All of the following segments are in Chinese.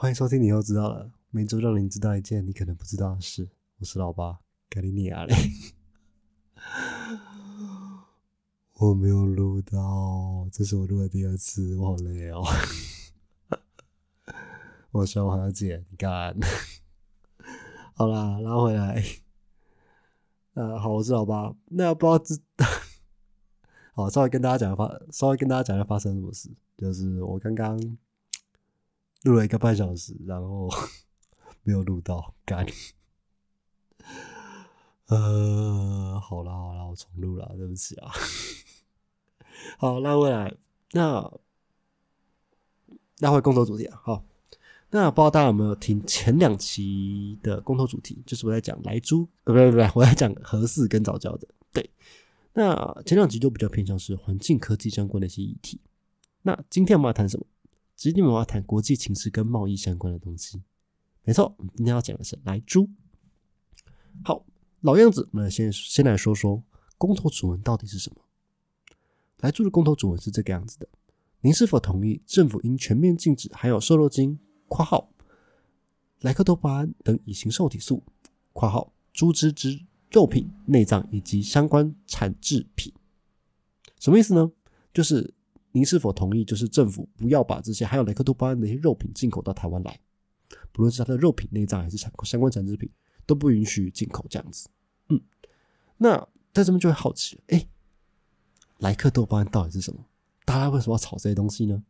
欢迎收听，你又知道了。每周让你知道一件你可能不知道的事。我是老八，盖里尼亚嘞。我没有录到，这是我录的第二次，我好累哦。我说我还要剪，干。好啦，拉回来。呃，好，我是老八。那不知道知，好，稍微跟大家讲发，稍微跟大家讲一下发生什么事。就是我刚刚录了一个半小时，然后 没有录到，干。呃，好啦好啦，我重录了，对不起啊。好，拉回来，那拉回公投主题啊。好，那不知道大家有没有听前两期的公投主题？就是我在讲莱猪，呃，不对不对，我在讲核四跟早教的。对，那前两集就比较偏向是环境科技相关的一些议题。那今天我们要谈什么？今天我们要谈国际情势跟贸易相关的东西。没错，今天要讲的是来猪。好，老样子，我们先先来说说公投主文到底是什么。来猪的公投主文是这个样子的：您是否同意政府应全面禁止含有瘦肉精（括号莱克多巴胺等乙型受体素）（括号猪只之肉品、内脏以及相关产制品）？什么意思呢？就是您是否同意，就是政府不要把这些含有莱克多巴胺的一些肉品进口到台湾来，不论是它的肉品、内脏还是产相关产制品，都不允许进口这样子。嗯，那在这边就会好奇，哎。莱克多巴胺到底是什么？大家为什么要炒这些东西呢？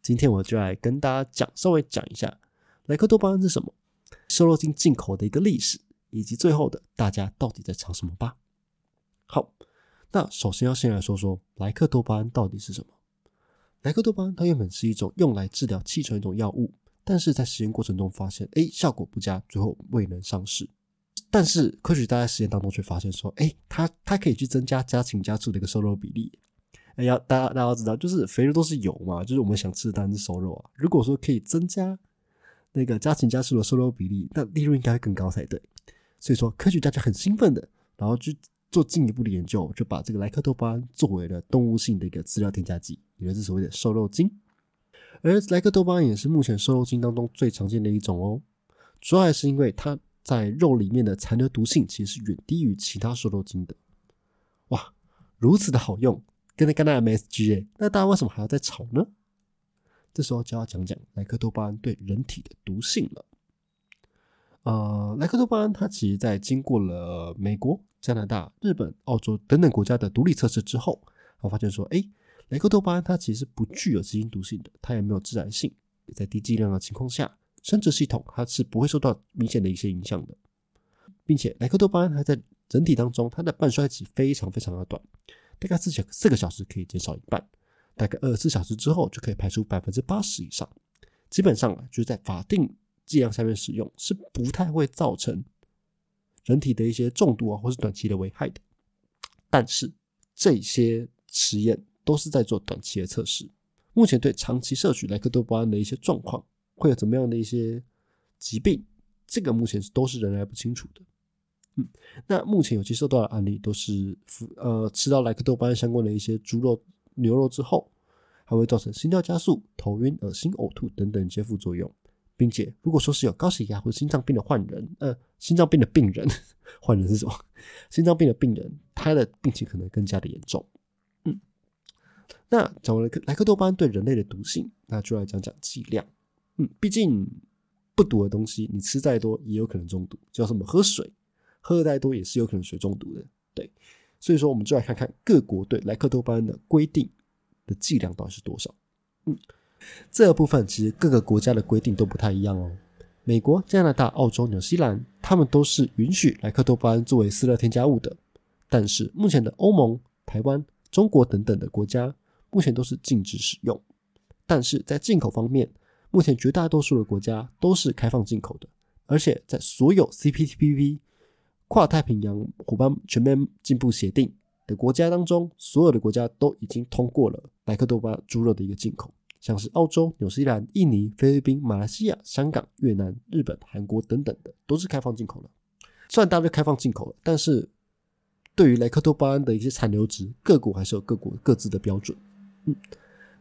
今天我就来跟大家讲，稍微讲一下莱克多巴胺是什么，瘦肉精进口的一个历史，以及最后的大家到底在炒什么吧。好，那首先要先来说说莱克多巴胺到底是什么。莱克多巴胺它原本是一种用来治疗气喘一种药物，但是在实验过程中发现，哎，效果不佳，最后未能上市。但是科学家在实验当中却发现说，哎，它它可以去增加家禽家畜的一个瘦肉比例。哎呀，大家大家要知道，就是肥肉都是油嘛，就是我们想吃的当然是瘦肉啊。如果说可以增加那个家禽家畜的瘦肉比例，那利润应该会更高才对。所以说科学家就很兴奋的，然后去做进一步的研究，就把这个莱克多巴胺作为了动物性的一个饲料添加剂，也就是所谓的瘦肉精。而莱克多巴胺也是目前瘦肉精当中最常见的一种哦，主要还是因为它。在肉里面的残留毒性其实是远低于其他瘦肉精的，哇，如此的好用，跟那跟那 MSG 哎，那大家为什么还要再炒呢？这时候就要讲讲莱克多巴胺对人体的毒性了。呃，莱克多巴胺它其实在经过了美国、加拿大、日本、澳洲等等国家的独立测试之后，我发现说，哎，莱克多巴胺它其实不具有基因毒性的，它也没有致癌性，在低剂量的情况下。生殖系统它是不会受到明显的一些影响的，并且莱克多巴胺还在整体当中，它的半衰期非常非常的短，大概四小四个小时可以减少一半，大概二十四小时之后就可以排出百分之八十以上，基本上啊就是在法定剂量下面使用是不太会造成人体的一些中毒啊或是短期的危害的，但是这些实验都是在做短期的测试，目前对长期摄取莱克多巴胺的一些状况。会有怎么样的一些疾病？这个目前是都是仍然不清楚的。嗯，那目前有接受到的案例都是服，呃，吃到莱克多巴胺相关的一些猪肉、牛肉之后，还会造成心跳加速、头晕、恶心、呕吐等等一些副作用，并且如果说是有高血压或者心脏病的患人，呃，心脏病的病人，患人是什么？心脏病的病人，他的病情可能更加的严重。嗯，那讲完了莱克多巴胺对人类的毒性，那就来讲讲剂量。嗯，毕竟不毒的东西，你吃再多也有可能中毒。叫什么？喝水，喝的再多也是有可能水中毒的。对，所以说我们就来看看各国对莱克多巴胺的规定的剂量到底是多少。嗯，这个部分其实各个国家的规定都不太一样哦。美国、加拿大、澳洲、纽西兰，他们都是允许莱克多巴胺作为饲料添加物的。但是目前的欧盟、台湾、中国等等的国家，目前都是禁止使用。但是在进口方面，目前绝大多数的国家都是开放进口的，而且在所有 CPTPP 跨太平洋伙伴全面进步协定的国家当中，所有的国家都已经通过了莱克多巴猪肉的一个进口，像是澳洲、纽西兰、印尼、菲律宾、马来西亚、香港、越南、日本、韩国等等的都是开放进口的。虽然大家都开放进口了，但是对于莱克多巴胺的一些残留值，各国还是有各国各自的标准。嗯，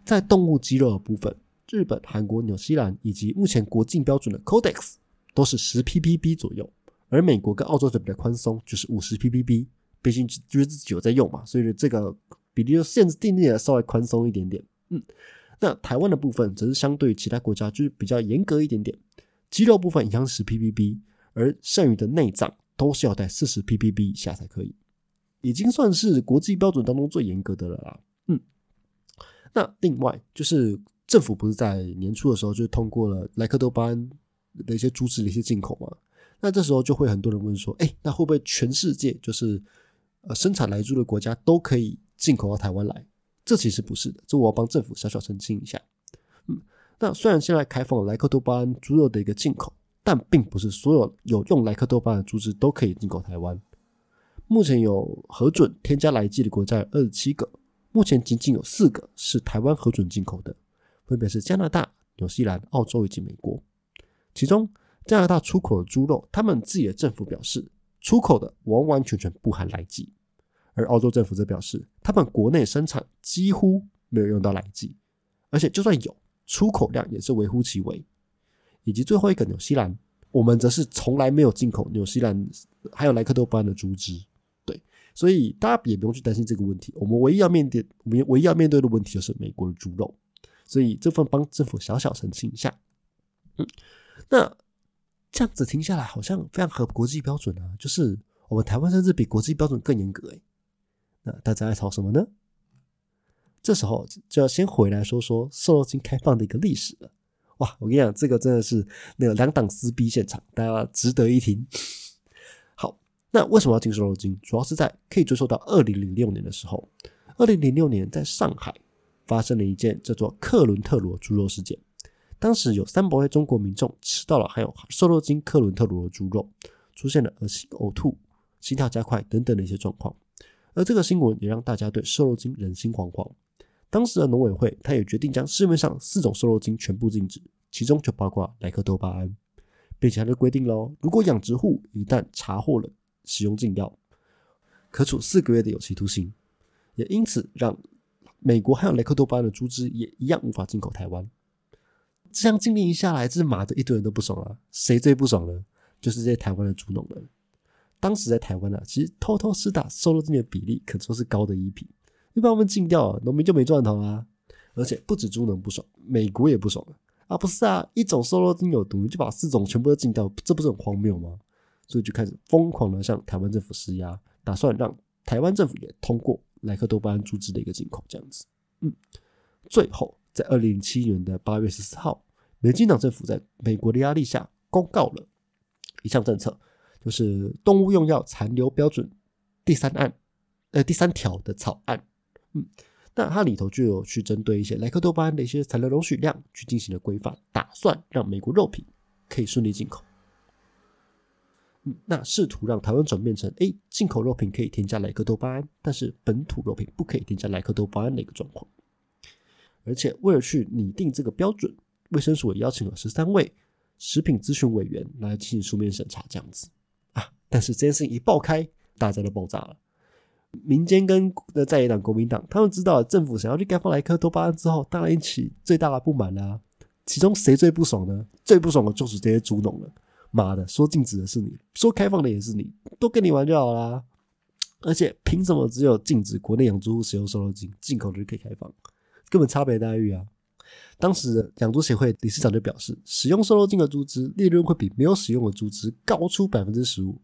在动物肌肉的部分。日本、韩国、纽西兰以及目前国境标准的 Codex 都是十 ppb 左右，而美国跟澳洲就比较宽松，就是五十 ppb。毕竟就是自己有在用嘛，所以这个比例就限制定义的稍微宽松一点点。嗯，那台湾的部分则是相对其他国家就是比较严格一点点，肌肉部分一样是 ppb，而剩余的内脏都是要在四十 ppb 以下才可以，已经算是国际标准当中最严格的了啦。嗯，那另外就是政府不是在年初的时候就通过了莱克多巴胺的一些猪只的一些进口嘛？那这时候就会很多人问说，哎，那会不会全世界就是呃，生产来猪的国家都可以进口到台湾来，这其实不是的，这我要帮政府小小澄清一下。嗯，那虽然现在开放了莱克多巴胺猪肉的一个进口，但并不是所有有用莱克多巴胺的猪只都可以进口台湾。目前有核准添加来剂的国家有二十七个，目前仅仅有四个是台湾核准进口的，分别是加拿大、纽西兰、澳洲以及美国。其中加拿大出口的猪肉，他们自己的政府表示。出口的完完全全不含来剂，而澳洲政府则表示，他们国内生产几乎没有用到来剂，而且就算有，出口量也是微乎其微。以及最后一个纽西兰，我们则是从来没有进口纽西兰还有莱克多巴胺的猪只。对，所以大家也不用去担心这个问题。我们唯一要面对，我们唯一要面对的问题就是美国的猪肉。所以这份帮政府小小澄清一下。嗯，那。这样子听下来，好像非常合国际标准啊！就是我们台湾甚至比国际标准更严格哎。那大家在吵什么呢？这时候就要先回来说说瘦肉精开放的一个历史了。哇，我跟你讲，这个真的是那个两党撕逼现场，大家值得一听。好，那为什么要禁瘦肉精？主要是在可以追溯到二零零六年的时候，二零零六年在上海发生了一件叫做克伦特罗猪肉事件。当时有三百位中国民众吃到了含有瘦肉精克伦特罗的猪肉，出现了恶心、呕吐、心跳加快等等的一些状况。而这个新闻也让大家对瘦肉精人心惶惶。当时的农委会他也决定将市面上四种瘦肉精全部禁止，其中就包括莱克多巴胺，并且还就规定喽：如果养殖户一旦查获了使用禁药，可处四个月的有期徒刑。也因此让美国含有莱克多巴胺的猪只也一样无法进口台湾。这样禁令一下来，这马的一堆人都不爽了。谁最不爽呢？就是这些台湾的猪农们。当时在台湾呢，其实偷偷施打瘦肉精的比例可说是高的一批。你把我们禁掉，农民就没赚头啊！而且不止猪农不爽，美国也不爽啊！不是啊，一种瘦肉精有毒，就把四种全部都禁掉，这不是很荒谬吗？所以就开始疯狂的向台湾政府施压，打算让台湾政府也通过莱克多巴胺猪只的一个进口，这样子。嗯，最后。在二零零七年的八月十四号，民进党政府在美国的压力下公告了一项政策，就是动物用药残留标准第三案，呃第三条的草案。嗯，那它里头就有去针对一些莱克多巴胺的一些残留容许量去进行了规范，打算让美国肉品可以顺利进口。嗯，那试图让台湾转变成，哎，进口肉品可以添加莱克多巴胺，但是本土肉品不可以添加莱克多巴胺的一个状况。而且为了去拟定这个标准，卫生署也邀请了十三位食品咨询委员来进行书面审查，这样子。但是这件事情一爆开，大家都爆炸了。民间跟的在野党国民党，他们知道政府想要去开放莱克多巴胺之后，当然引起最大的不满啦。其中谁最不爽呢？最不爽的就是这些猪农了。妈的，说禁止的是你，说开放的也是你，都跟你玩就好啦。而且凭什么只有禁止国内养猪使用瘦肉精，进口的就可以开放？根本差别待遇啊！当时养猪协会理事长就表示，使用瘦肉精的猪只利润会比没有使用的猪只高出百分之十五。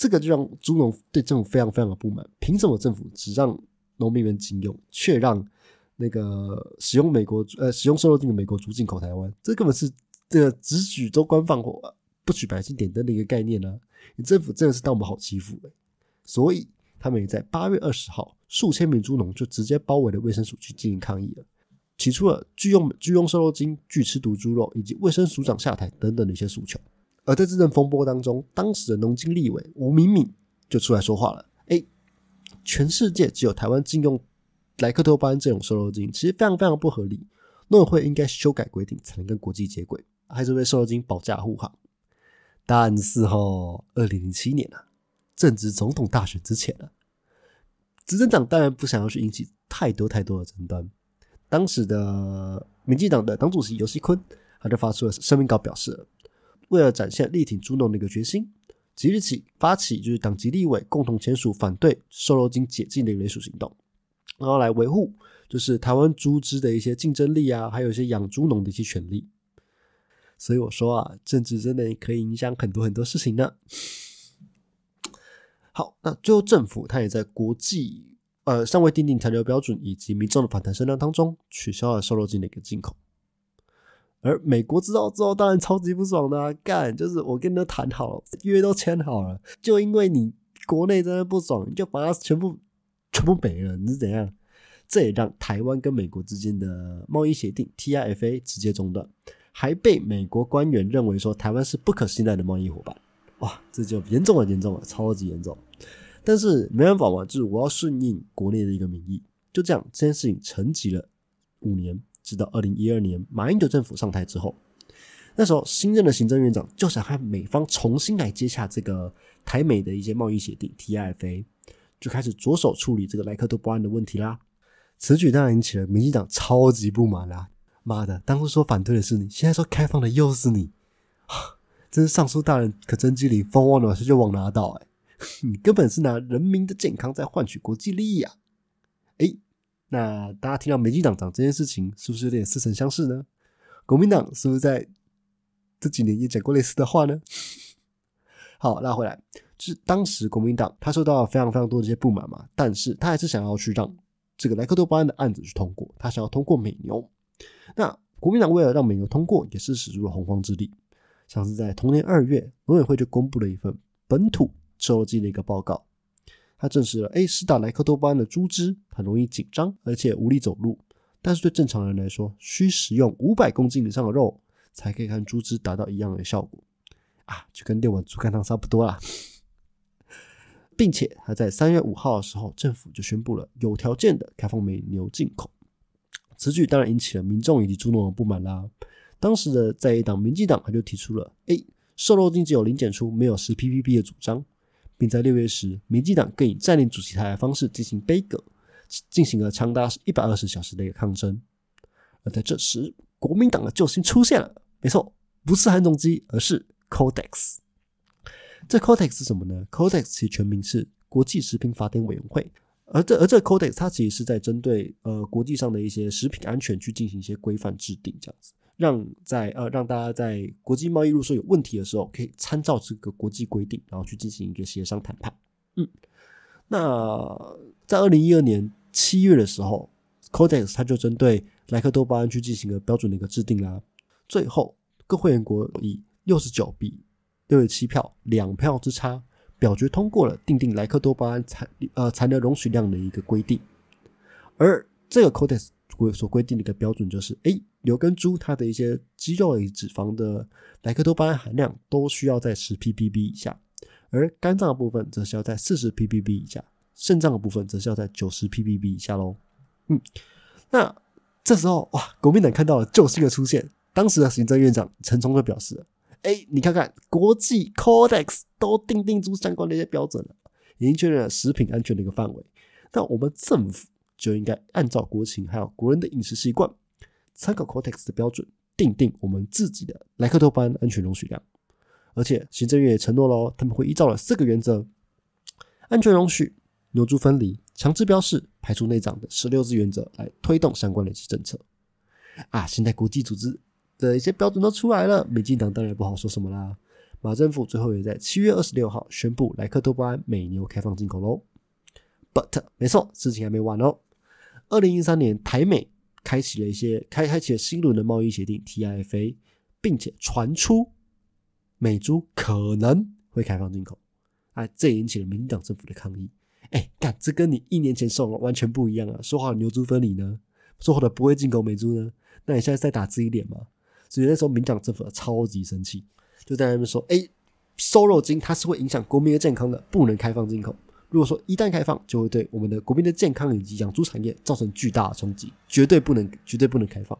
这个就让猪农对政府非常非常的不满。凭什么政府只让农民们禁用，却让那个使用美国呃使用瘦肉精的美国猪进口台湾？这根本是这个只许州官放火，不许百姓点灯的一个概念呢！你政府真的是当我们好欺负！所以。他们也在八月二十号，数千名猪农就直接包围了卫生署去进行抗议了，提出了拒用拒用瘦肉精、拒吃毒猪肉以及卫生署长下台等等的一些诉求。而在这阵风波当中，当时的农经立委吴敏敏就出来说话了：“哎，全世界只有台湾禁用莱克多巴胺这种瘦肉精，其实非常非常不合理。农委会应该修改规定，才能跟国际接轨，还是为瘦肉精保驾护航。”但是哈，二零零七年啊。正值总统大选之前了，执政党当然不想要去引起太多太多的争端。当时的民进党的党主席尤锡坤，他就发出了声明稿，表示为了展现力挺猪农的一个决心，即日起发起就是党籍立委共同签署反对瘦肉精解禁的联署行动，然后来维护就是台湾猪只的一些竞争力啊，还有一些养猪农的一些权利。所以我说啊，政治真的可以影响很多很多事情呢。好，那最后政府它也在国际呃尚未定定残留标准以及民众的反弹声浪当中，取消了瘦肉精的一个进口。而美国知道之后，当然超级不爽的，啊干就是我跟你谈好了，约都签好了，就因为你国内真的不爽，你就把它全部全部没了，你是怎样？这也让台湾跟美国之间的贸易协定 TIFA 直接中断。还被美国官员认为说台湾是不可信赖的贸易伙伴，哇，这就严重了，严重了，超级严重。但是没办法嘛，就是我要顺应国内的一个民意，就这样，这件事情沉寂了五年，直到二零一二年马英九政府上台之后，那时候新任的行政院长就想和美方重新来接洽这个台美的一些贸易协定 TIFA，就开始着手处理这个莱克多巴胺的问题啦。此举当然引起了民进党超级不满啦。妈的！当初说反对的是你，现在说开放的又是你，真是尚书大人可真机灵，风往哪吹就往哪倒。哎，你根本是拿人民的健康在换取国际利益啊！哎，那大家听到民进党讲这件事情，是不是有点似曾相识呢？国民党是不是在这几年也讲过类似的话呢？好，拉回来，就是当时国民党他受到了非常非常多的一些不满嘛，但是他还是想要去让这个莱克多巴胺的案子去通过，他想要通过美牛。那国民党为了让美牛通过，也是使出了洪荒之力。像是在同年二月，农委会就公布了一份本土收集的一个报告，他证实了 A 施打莱克多巴胺的猪只很容易紧张，而且无力走路。但是对正常人来说，需食用五百公斤以上的肉，才可以和猪只达到一样的效果啊，就跟六碗猪肝汤差不多啦。并且他在三月五号的时候，政府就宣布了有条件的开放美牛进口。此举当然引起了民众以及猪农的不满啦。当时的在野党民进党他就提出了“哎，瘦肉精只有零检出，没有十 PPP 的主张，并在六月时，民进党更以占领主席台的方式进行杯葛，进行了长达一百二十小时的一个抗争。而在这时，国民党的救星出现了，没错，不是韩总机，而是 Codex。这 Codex 是什么呢？Codex 其全名是国际食品法典委员会。而这而这 Codex 它其实是在针对呃国际上的一些食品安全去进行一些规范制定，这样子让在呃让大家在国际贸易入说有问题的时候，可以参照这个国际规定，然后去进行一个协商谈判。嗯，那在二零一二年七月的时候，Codex 它就针对莱克多巴胺去进行了标准的一个制定啦。最后各会员国以六十九比六十七票两票之差。表决通过了定定莱克多巴胺残呃残留容许量的一个规定，而这个 Codex 规所规定的一个标准就是，哎，牛跟猪它的一些肌肉与脂肪的莱克多巴胺含量都需要在十 ppb 以下，而肝脏的部分则是要在四十 ppb 以下，肾脏的部分则是要在九十 ppb 以下喽。嗯，那这时候哇，国民党看到了救星的出现，当时的行政院长陈冲就表示。哎，你看看，国际 Codex 都定定出相关的一些标准了，已经确认了食品安全的一个范围。那我们政府就应该按照国情还有国人的饮食习惯，参考 Codex 的标准，定定我们自己的莱克多巴胺安全容许量。而且行政院也承诺了，他们会依照了四个原则：安全容许、牛猪分离、强制标示、排除内脏的十六字原则来推动相关的一些政策。啊，现在国际组织。的一些标准都出来了，民进党当然不好说什么啦。马政府最后也在七月二十六号宣布莱克多巴胺美牛开放进口喽。But 没错，事情还没完哦。二零一三年台美开启了一些开开启了新轮的贸易协定 TIFA，并且传出美猪可能会开放进口，啊，这引起了民党政府的抗议。哎，干这跟你一年前说的完全不一样啊！说好牛猪分离呢，说好的不会进口美猪呢，那你现在在打自己脸吗？所以那时候民党政府超级生气，就在那边说：“哎，瘦肉精它是会影响国民的健康的，不能开放进口。如果说一旦开放，就会对我们的国民的健康以及养猪产业造成巨大的冲击，绝对不能，绝对不能开放。”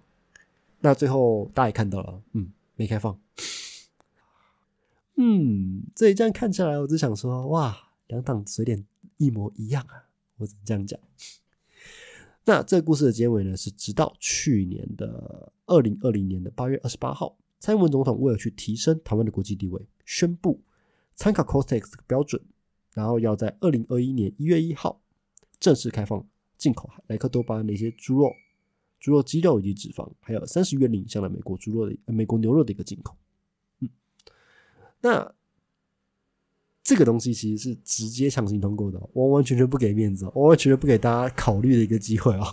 那最后大家也看到了，嗯，没开放。嗯，这一站看起来，我只想说，哇，两党嘴脸一模一样啊！我只能这样讲。那这个故事的结尾呢，是直到去年的二零二零年的八月二十八号，蔡英文总统为了去提升台湾的国际地位，宣布参考 Costex 标准，然后要在二零二一年一月一号正式开放进口莱克多巴胺的一些猪肉、猪肉肌肉以及脂肪，还有三十元以上的美国猪肉的、美国牛肉的一个进口。嗯，那。这个东西其实是直接强行通过的，完完全全不给面子，完完全全不给大家考虑的一个机会啊！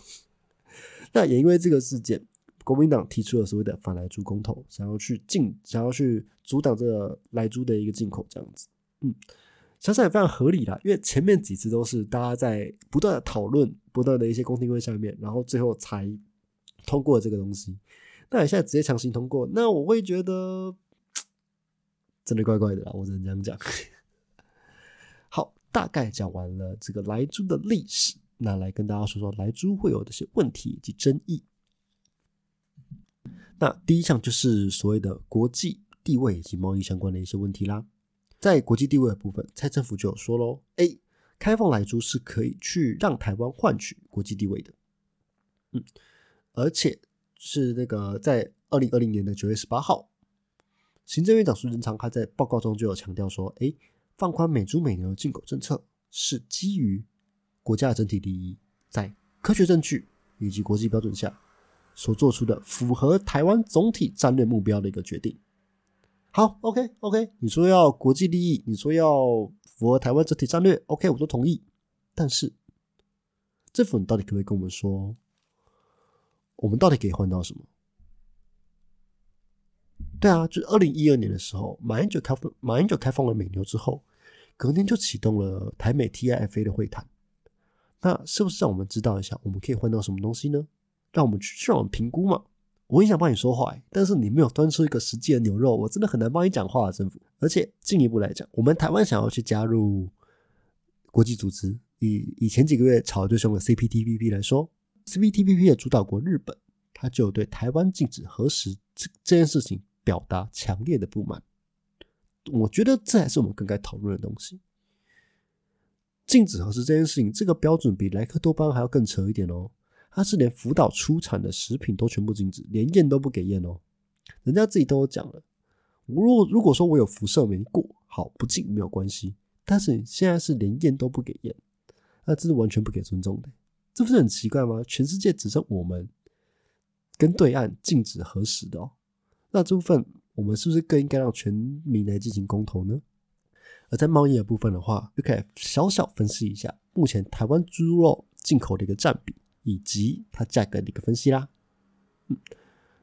那也因为这个事件，国民党提出了所谓的反来猪公投，想要去禁，想要去阻挡这个来猪的一个进口，这样子，嗯，想想也非常合理啦，因为前面几次都是大家在不断的讨论，不断的一些公听会下面，然后最后才通过这个东西。那你现在直接强行通过，那我会觉得真的怪怪的啦，我只能这样讲。好大概讲完了这个莱猪的历史，那来跟大家说说莱猪会有的些问题以及争议。那第一项就是所谓的国际地位以及贸易相关的一些问题啦。在国际地位的部分，蔡政府就有说喽：A 开放莱猪是可以去让台湾换取国际地位的。嗯，而且是那个在二零二零年的九月十八号，行政院长苏贞昌他在报告中就有强调说：哎。放宽美猪美牛进口政策，是基于国家的整体利益，在科学证据以及国际标准下所做出的符合台湾总体战略目标的一个决定。好，OK OK，你说要国际利益，你说要符合台湾整体战略，OK，我都同意。但是政府，你到底可不可以跟我们说，我们到底可以换到什么？对啊，就是二零一二年的时候，马英九开放马英九开放了美牛之后，隔天就启动了台美 TIFA 的会谈。那是不是让我们知道一下，我们可以换到什么东西呢？让我们去让我们评估嘛。我很想帮你说话，但是你没有端出一个实际的牛肉，我真的很难帮你讲话啊，政府。而且进一步来讲，我们台湾想要去加入国际组织，以以前几个月炒最凶的 CPTPP 来说，CPTPP 的主导国日本，他就对台湾禁止核实这这件事情。表达强烈的不满，我觉得这还是我们更该讨论的东西。禁止核实这件事情，这个标准比莱克多巴胺还要更扯一点哦。它是连福岛出产的食品都全部禁止，连验都不给验哦。人家自己都有讲了，如果如果说我有辐射没过，好不进没有关系。但是现在是连验都不给验，那这是完全不给尊重的，这不是很奇怪吗？全世界只剩我们跟对岸禁止核实的哦。那这部分我们是不是更应该让全民来进行公投呢？而在贸易的部分的话，就可以小小分析一下目前台湾猪肉进口的一个占比以及它价格的一个分析啦。嗯，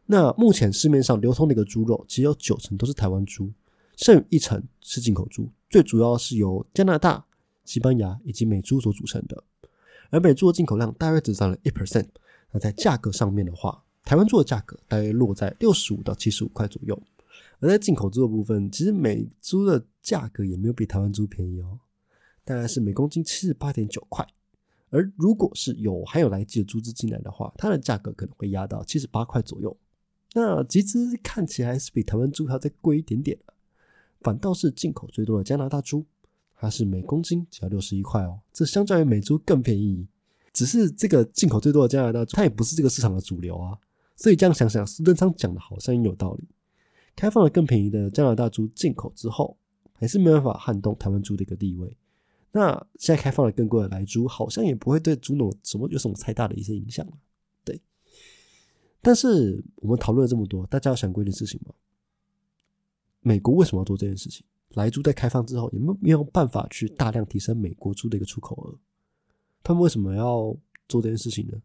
那目前市面上流通的一个猪肉，其实有九成都是台湾猪，剩余一成是进口猪，最主要是由加拿大、西班牙以及美猪所组成的。而美猪的进口量大约只占了一 percent。那在价格上面的话，台湾猪的价格大约落在六十五到七十五块左右，而在进口猪的部分，其实美猪的价格也没有比台湾猪便宜哦，大概是每公斤七十八点九块。而如果是有含有来鸡的猪只进来的话，它的价格可能会压到七十八块左右。那其实看起来是比台湾猪还要再贵一点点反倒是进口最多的加拿大猪，它是每公斤只要六十一块哦，这相较于美猪更便宜。只是这个进口最多的加拿大，它也不是这个市场的主流啊。所以这样想想，苏贞昌讲的好像也有道理。开放了更便宜的加拿大猪进口之后，还是没办法撼动台湾猪的一个地位。那现在开放了更贵的来猪，好像也不会对猪农什么有什么太大的一些影响对。但是我们讨论了这么多，大家有想过一件事情吗？美国为什么要做这件事情？来猪在开放之后，有没有没有办法去大量提升美国猪的一个出口额？他们为什么要做这件事情呢？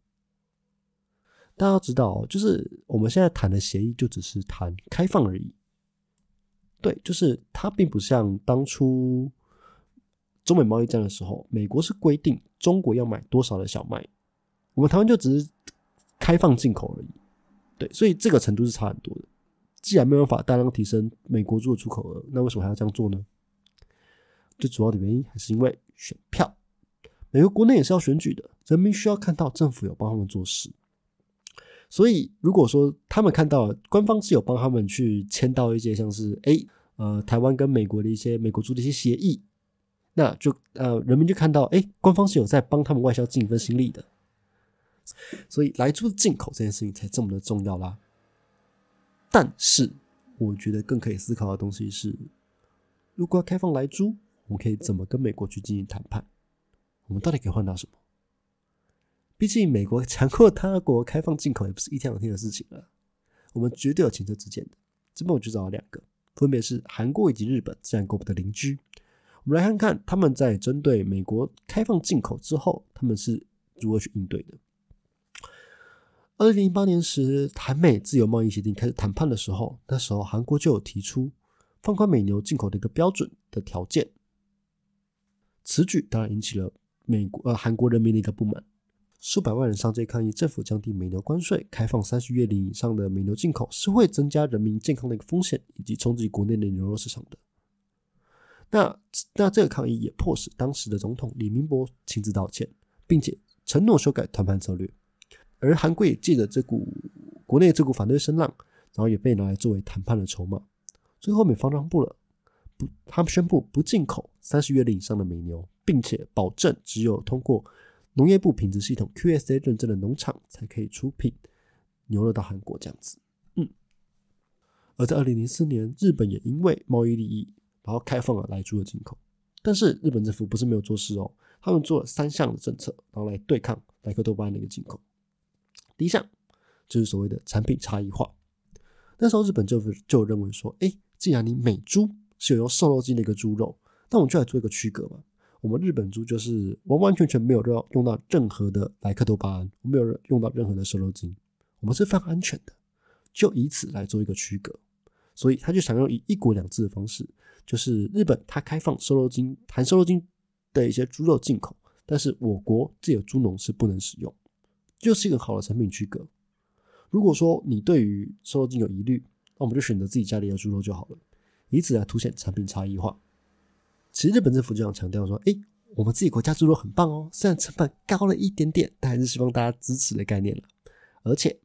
大家要知道，就是我们现在谈的协议就只是谈开放而已。对，就是它并不像当初中美贸易战的时候，美国是规定中国要买多少的小麦，我们台湾就只是开放进口而已。对，所以这个程度是差很多的。既然没有办法大量提升美国猪的出口额，那为什么还要这样做呢？最主要的原因还是因为选票。美国国内也是要选举的，人民需要看到政府有帮他们做事。所以，如果说他们看到官方是有帮他们去签到一些像是哎呃台湾跟美国的一些美国猪的一些协议，那就呃人民就看到哎官方是有在帮他们外销尽一份心力的，所以来猪进口这件事情才这么的重要啦。但是，我觉得更可以思考的东西是，如果要开放来猪，我们可以怎么跟美国去进行谈判？我们到底可以换到什么？毕竟美国强迫他国开放进口也不是一天两天的事情了，我们绝对有前车之鉴的。这边我就找了两个，分别是韩国以及日本这样国的邻居。我们来看看他们在针对美国开放进口之后，他们是如何去应对的。二零零八年时，韩美自由贸易协定开始谈判的时候，那时候韩国就有提出放宽美牛进口的一个标准的条件。此举当然引起了美国呃韩国人民的一个不满，数百万人上街抗议，政府降低美牛关税，开放三十月龄以上的美牛进口是会增加人民健康的一个风险，以及冲击国内的牛肉市场的。那那这个抗议也迫使当时的总统李明博亲自道歉，并且承诺修改谈判策略。而韩国也借着这股国内这股反对声浪，然后也被拿来作为谈判的筹码。最后美方让步了，不，他们宣布不进口三十月龄以上的美牛，并且保证只有通过农业部品质系统 QSA 认证的农场才可以出品牛肉到韩国这样子。嗯，而在二零零四年，日本也因为贸易利益，然后开放了来猪的进口。但是日本政府不是没有做事哦，他们做了三项的政策，然后来对抗莱克多巴胺的一个进口。第一项就是所谓的产品差异化。那时候日本政府就认为说，哎，既然你美猪是有用瘦肉精的一个猪肉，那我们就来做一个区隔嘛。我们日本猪就是完完全全没有用用到任何的莱克多巴胺，没有用到任何的瘦肉精，我们是非常安全的，就以此来做一个区隔。所以他就想用以一国两制的方式，就是日本它开放瘦肉精含瘦肉精的一些猪肉进口，但是我国自有猪农是不能使用。就是一个好的产品区隔。如果说你对于瘦肉精有疑虑，那我们就选择自己家里的猪肉就好了，以此来凸显产品差异化。其实日本政府就想强调说：“哎，我们自己国家猪肉很棒哦，虽然成本高了一点点，但还是希望大家支持的概念了。而且，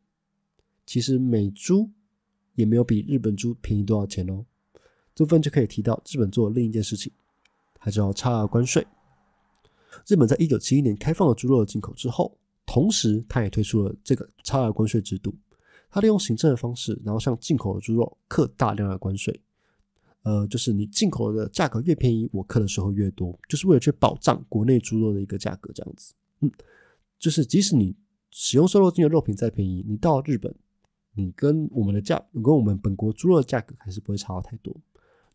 其实美猪也没有比日本猪便宜多少钱哦。这部分就可以提到日本做另一件事情，它叫差额关税。日本在一九七一年开放了猪肉的进口之后。同时，它也推出了这个差额关税制度。它利用行政的方式，然后向进口的猪肉课大量的关税。呃，就是你进口的价格越便宜，我课的时候越多，就是为了去保障国内猪肉的一个价格，这样子。嗯，就是即使你使用瘦肉精的肉品再便宜，你到日本，你跟我们的价，跟我们本国猪肉的价格还是不会差到太多，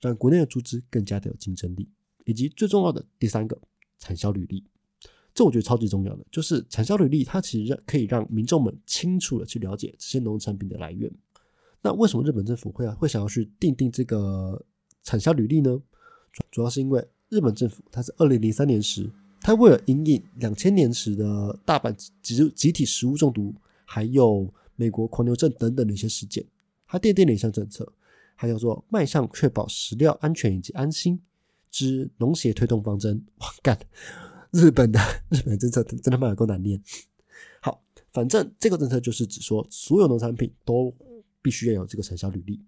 让国内的猪只更加的有竞争力。以及最重要的第三个，产销履历。这我觉得超级重要的，就是产销履历，它其实可以让民众们清楚的去了解这些农产品的来源。那为什么日本政府会会想要去定定这个产销履历呢？主主要是因为日本政府它是二零零三年时，它为了应应两千年时的大阪集集体食物中毒，还有美国狂牛症等等的一些事件，它奠定了一项政策，它叫做迈向确保食料安全以及安心之农协推动方针。哇，干！日本的日本政策真他妈有够难念。好，反正这个政策就是指说，所有农产品都必须要有这个产销履历。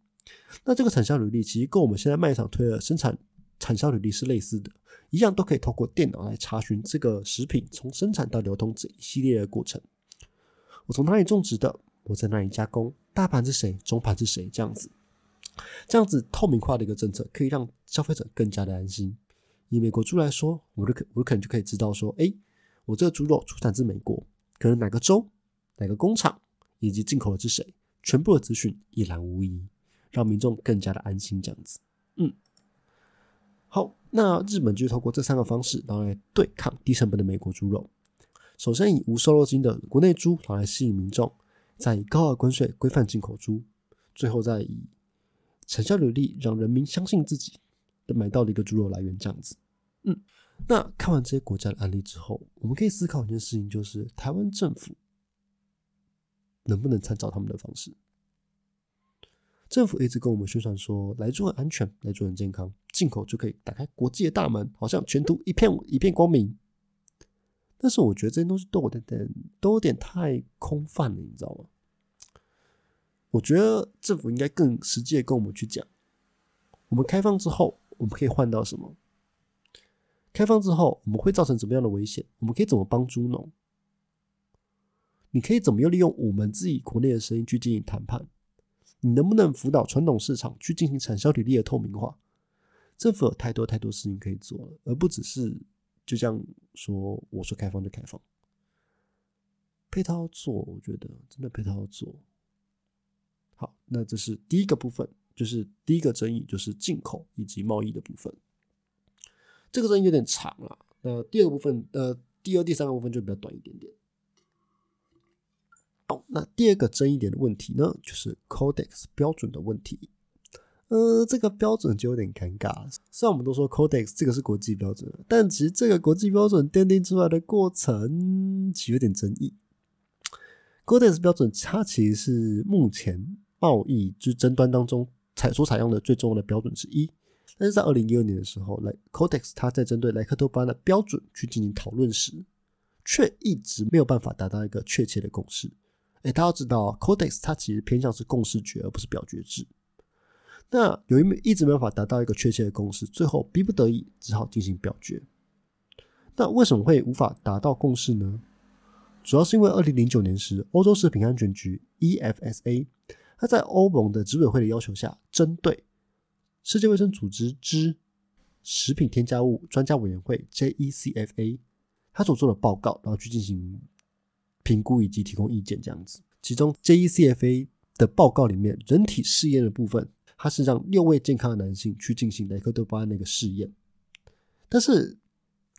那这个产销履历其实跟我们现在卖场推的生产产销履历是类似的，一样都可以透过电脑来查询这个食品从生产到流通这一系列的过程。我从哪里种植的？我在哪里加工？大盘是谁？中盘是谁？这样子，这样子透明化的一个政策，可以让消费者更加的安心。以美国猪来说，我就可我可能就可以知道说，哎，我这个猪肉出产自美国，可能哪个州、哪个工厂，以及进口的是谁，全部的资讯一览无遗，让民众更加的安心。这样子，嗯，好，那日本就透过这三个方式，然后来对抗低成本的美国猪肉。首先以无瘦肉精的国内猪，来吸引民众；再以高额关税规范进口猪；最后再以成效履历让人民相信自己。买到的一个猪肉来源这样子，嗯，那看完这些国家的案例之后，我们可以思考一件事情，就是台湾政府能不能参照他们的方式？政府一直跟我们宣传说，来猪很安全，来猪很健康，进口就可以打开国际的大门，好像前途一片一片光明。但是我觉得这些东西都有点点，都有点太空泛了，你知道吗？我觉得政府应该更实际的跟我们去讲，我们开放之后。我们可以换到什么？开放之后，我们会造成怎么样的危险？我们可以怎么帮助农？你可以怎么样利用我们自己国内的声音去进行谈判？你能不能辅导传统市场去进行产销比例的透明化？政府有太多太多事情可以做了，而不只是就这样说，我说开放就开放。配套做，我觉得真的配套做。好，那这是第一个部分，就是第一个争议，就是进口以及贸易的部分。这个争议有点长了。那第二个部分，呃，第二、第三个部分就比较短一点点。好，那第二个争议点的问题呢，就是 Codex 标准的问题。呃，这个标准就有点尴尬。虽然我们都说 Codex 这个是国际标准，但其实这个国际标准奠定出来的过程其实有点争议。Codex 标准它其实是目前贸易之争端当中采所采用的最重要的标准之一。但是在二零一二年的时候，莱 Codex 它在针对莱克多巴胺的标准去进行讨论时，却一直没有办法达到一个确切的共识。哎，大家知道，Codex 它其实偏向是共识决而不是表决制。那由于一直没办法达到一个确切的共识，最后逼不得已只好进行表决。那为什么会无法达到共识呢？主要是因为二零零九年时，欧洲食品安全局 EFSA 他在欧盟的执委会的要求下，针对世界卫生组织之食品添加物专家委员会 JECFA 他所做的报告，然后去进行评估以及提供意见这样子。其中 JECFA 的报告里面，人体试验的部分，它是让六位健康的男性去进行莱克多巴胺那个试验。但是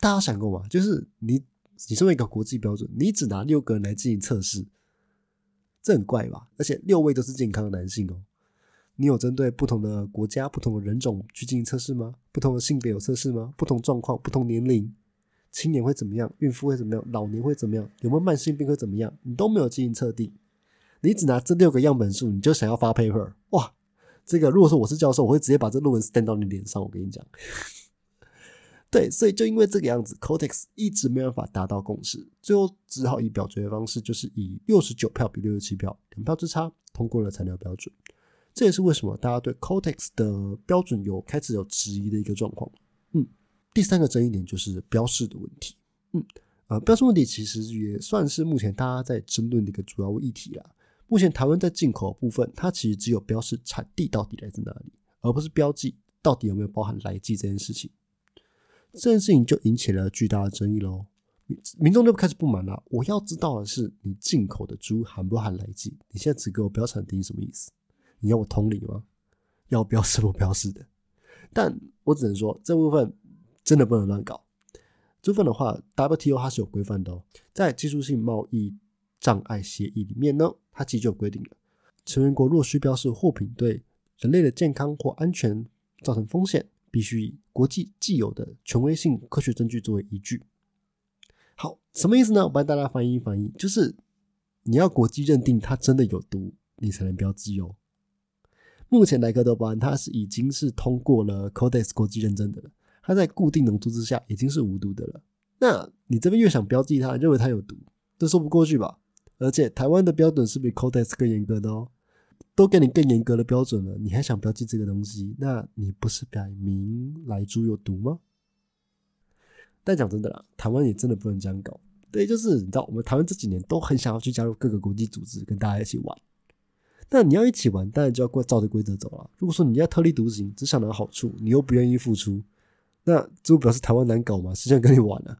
大家想过吗？就是你。你身为一个国际标准，你只拿六个人来进行测试，这很怪吧？而且六位都是健康的男性哦。你有针对不同的国家、不同的人种去进行测试吗？不同的性别有测试吗？不同状况、不同年龄，青年会怎么样？孕妇会怎么样？老年会怎么样？有没有慢性病会怎么样？你都没有进行测定，你只拿这六个样本数，你就想要发 paper？哇！这个如果说我是教授，我会直接把这论文 stand 到你脸上。我跟你讲。对，所以就因为这个样子，Cortex 一直没办法达到共识，最后只好以表决的方式，就是以六十九票比六十七票，两票之差通过了材料标准。这也是为什么大家对 Cortex 的标准有开始有质疑的一个状况。嗯，第三个争议点就是标示的问题。嗯，呃，标示问题其实也算是目前大家在争论的一个主要议题啦。目前台湾在进口部分，它其实只有标示产地到底来自哪里，而不是标记到底有没有包含来记这件事情。这件事情就引起了巨大的争议喽，民众就开始不满了。我要知道的是，你进口的猪含不含来剂？你现在只给我标产地什么意思？你要我通理吗？要标示不标示的？但我只能说，这部分真的不能乱搞。这部分的话，WTO 它是有规范的哦，在技术性贸易障碍协议里面呢，它其实就有规定了，成员国若需标示货品对人类的健康或安全造成风险。必须以国际既有的权威性科学证据作为依据。好，什么意思呢？我帮大家翻译翻译，就是你要国际认定它真的有毒，你才能标记哦。目前莱克多巴胺它是已经是通过了 Codex 国际认证的了，它在固定浓度之下已经是无毒的了。那你这边越想标记它，认为它有毒，这说不过去吧？而且台湾的标准是比 Codex 更严格的哦。都给你更严格的标准了，你还想标记这个东西？那你不是改名来猪有毒吗？但讲真的啦，台湾也真的不能这样搞。对，就是你知道，我们台湾这几年都很想要去加入各个国际组织，跟大家一起玩。那你要一起玩，当然就要照着规则走了。如果说你要特立独行，只想拿好处，你又不愿意付出，那这不表示台湾难搞吗？谁想跟你玩呢？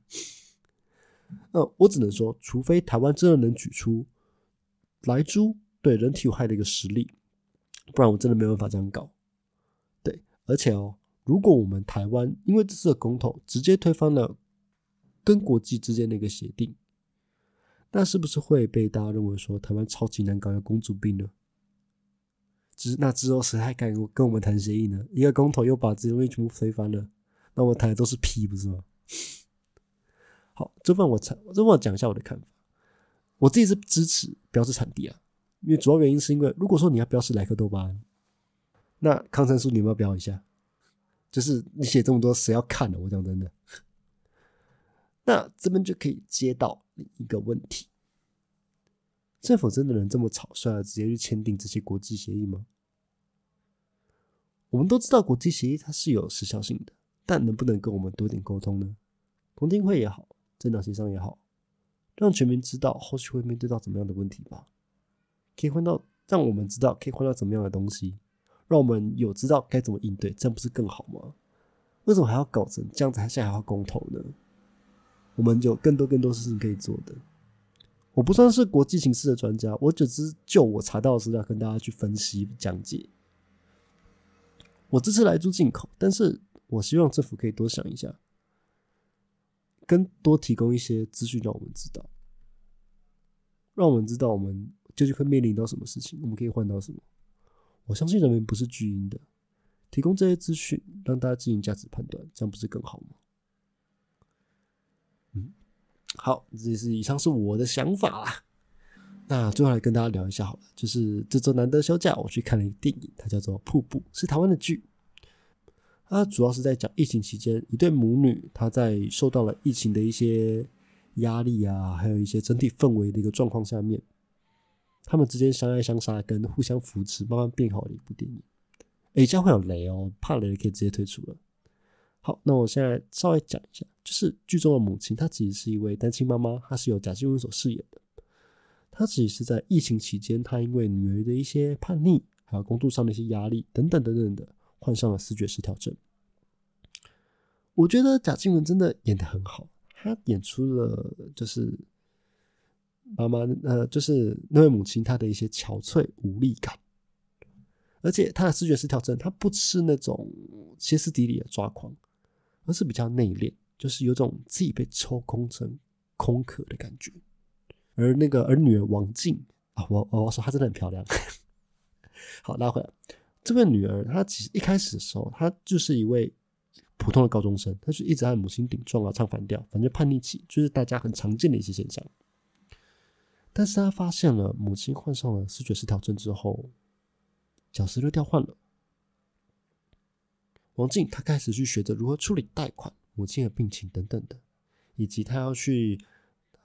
那我只能说，除非台湾真的能举出来猪。对人体有害的一个实例，不然我真的没办法这样搞。对，而且哦，如果我们台湾因为这次的公投直接推翻了跟国际之间的一个协定，那是不是会被大家认为说台湾超级难搞，有公主病呢？之那之后谁还敢跟我们谈协议呢？一个公投又把这些东西全部推翻了，那我们谈的都是屁，不是吗？好，这份我产，这份我讲一下我的看法。我自己是支持标志产地啊。因为主要原因是因为，如果说你要标示莱克多巴胺，那抗生素你有没有标一下？就是你写这么多，谁要看呢？我讲真的。那这边就可以接到另一个问题：政府真的能这么草率的直接去签订这些国际协议吗？我们都知道国际协议它是有时效性的，但能不能跟我们多点沟通呢？同听会也好，政党协商也好，让全民知道后续会面对到怎么样的问题吧。可以换到让我们知道可以换到怎么样的东西，让我们有知道该怎么应对，这样不是更好吗？为什么还要搞成这样子？还现在还要公投呢？我们有更多更多事情可以做的。我不算是国际形势的专家，我只是就我查到的资料跟大家去分析讲解。我这次来做进口，但是我希望政府可以多想一下，跟多提供一些资讯，让我们知道，让我们知道我们究竟会面临到什么事情，我们可以换到什么。我相信人民不是巨婴的，提供这些资讯，让大家进行价值判断，这样不是更好吗？嗯。好，这是以上是我的想法啦。那最后来跟大家聊一下好了，就是这周难得休假，我去看了一个电影，它叫做《瀑布》，是台湾的剧。它主要是在讲疫情期间一对母女，她在受到了疫情的一些压力啊，还有一些整体氛围的一个状况下面，他们之间相爱相杀，跟互相扶持，慢慢变好的一部电影。哎，这样会有雷哦，怕雷可以直接退出了。好，那我现在稍微讲一下，就是剧中的母亲，她其实是一位单亲妈妈，她是由贾静雯所饰演的。她其实是在疫情期间，她因为女儿的一些叛逆，还有工作上的一些压力等等等等的，患上了视觉失调症。我觉得贾静雯真的演的很好，她演出了就是妈妈，呃，就是那位母亲她的一些憔悴无力感，而且她的视觉失调症，她不是那种歇斯底里的抓狂。而是比较内敛，就是有种自己被抽空成空壳的感觉。而那个儿女儿王静啊，我我说她真的很漂亮。好，拉回来，这位女儿她其实一开始的时候，她就是一位普通的高中生，她就一直和母亲顶撞啊，唱反调，反正叛逆期就是大家很常见的一些现象。但是他发现了母亲患上了视觉失调症之后，角色就调换了。王静，他开始去学着如何处理贷款、母亲的病情等等的，以及他要去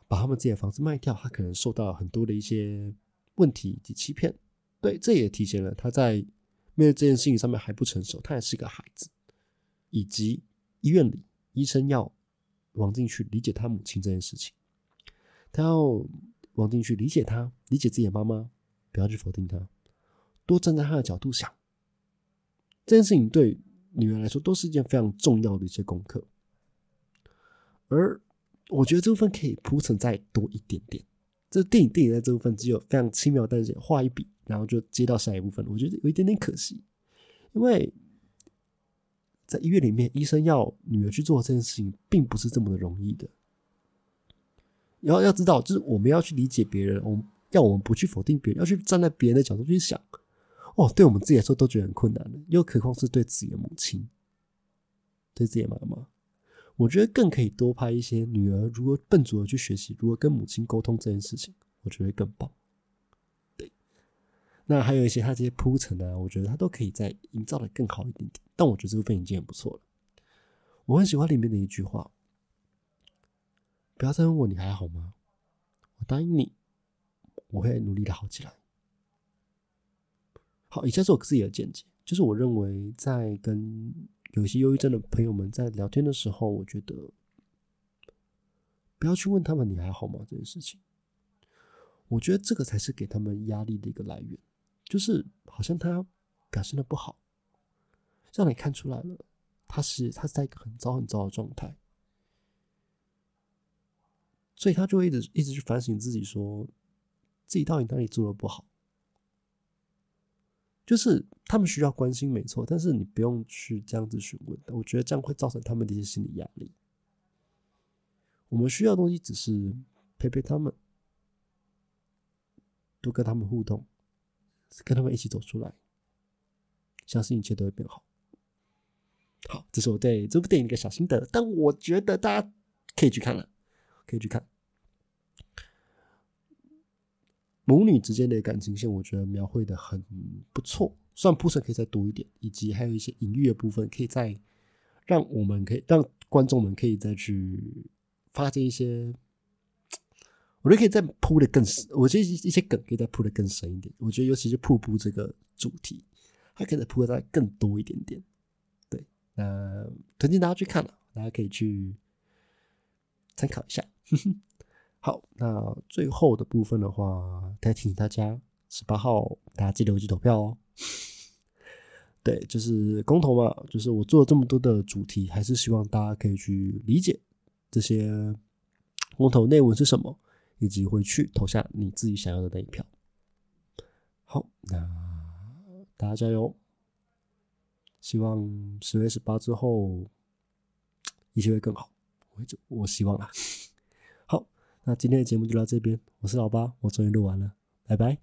把他们自己的房子卖掉，他可能受到很多的一些问题以及欺骗。对，这也体现了他在面对这件事情上面还不成熟，他也是个孩子。以及医院里医生要王静去理解他母亲这件事情，他要王静去理解他，理解自己的妈妈，不要去否定他，多站在他的角度想这件事情对。女儿来说，都是一件非常重要的一些功课，而我觉得这部分可以铺陈再多一点点。这电影电影在这部分只有非常轻描淡写画一笔，然后就接到下一部分，我觉得有一点点可惜，因为在医院里面，医生要女儿去做这件事情，并不是这么的容易的。要要知道，就是我们要去理解别人，我们要我们不去否定别人，要去站在别人的角度去想。哦，对我们自己来说都觉得很困难的，又何况是对自己的母亲，对自己的妈妈，我觉得更可以多拍一些女儿如何笨拙的去学习如何跟母亲沟通这件事情，我觉得更棒。对，那还有一些他这些铺陈呢，我觉得他都可以再营造的更好一点点。但我觉得这部分已经很不错了。我很喜欢里面的一句话：“不要再问我你还好吗？我答应你，我会努力的好起来。”好，以下是我自己的见解，就是我认为在跟有些忧郁症的朋友们在聊天的时候，我觉得不要去问他们你还好吗？这件事情，我觉得这个才是给他们压力的一个来源，就是好像他表现的不好，让你看出来了，他是他是在一个很糟很糟的状态，所以他就会一直一直去反省自己，说自己到底哪里做的不好。就是他们需要关心，没错，但是你不用去这样子询问，我觉得这样会造成他们的一些心理压力。我们需要的东西只是陪陪他们，多跟他们互动，跟他们一起走出来，相信一切都会变好。好，这是我对这部电影的一个小心得，但我觉得大家可以去看了，可以去看。母女之间的感情线，我觉得描绘的很不错。算铺陈可以再多一点，以及还有一些隐喻的部分，可以再让我们可以让观众们可以再去发现一些，我觉得可以再铺的更深。我觉得一些梗可以再铺的更深一点。我觉得尤其是瀑布这个主题，还可以再铺的再更多一点点。对，那推荐大家去看了，大家可以去参考一下。好，那最后的部分的话，再提醒大家，十八号大家记得回去投票哦。对，就是公投嘛，就是我做了这么多的主题，还是希望大家可以去理解这些公投内文是什么，以及回去投下你自己想要的那一票。好，那大家加油！希望十月十八之后一切会更好，我我希望啊。那今天的节目就到这边，我是老八，我终于录完了，拜拜。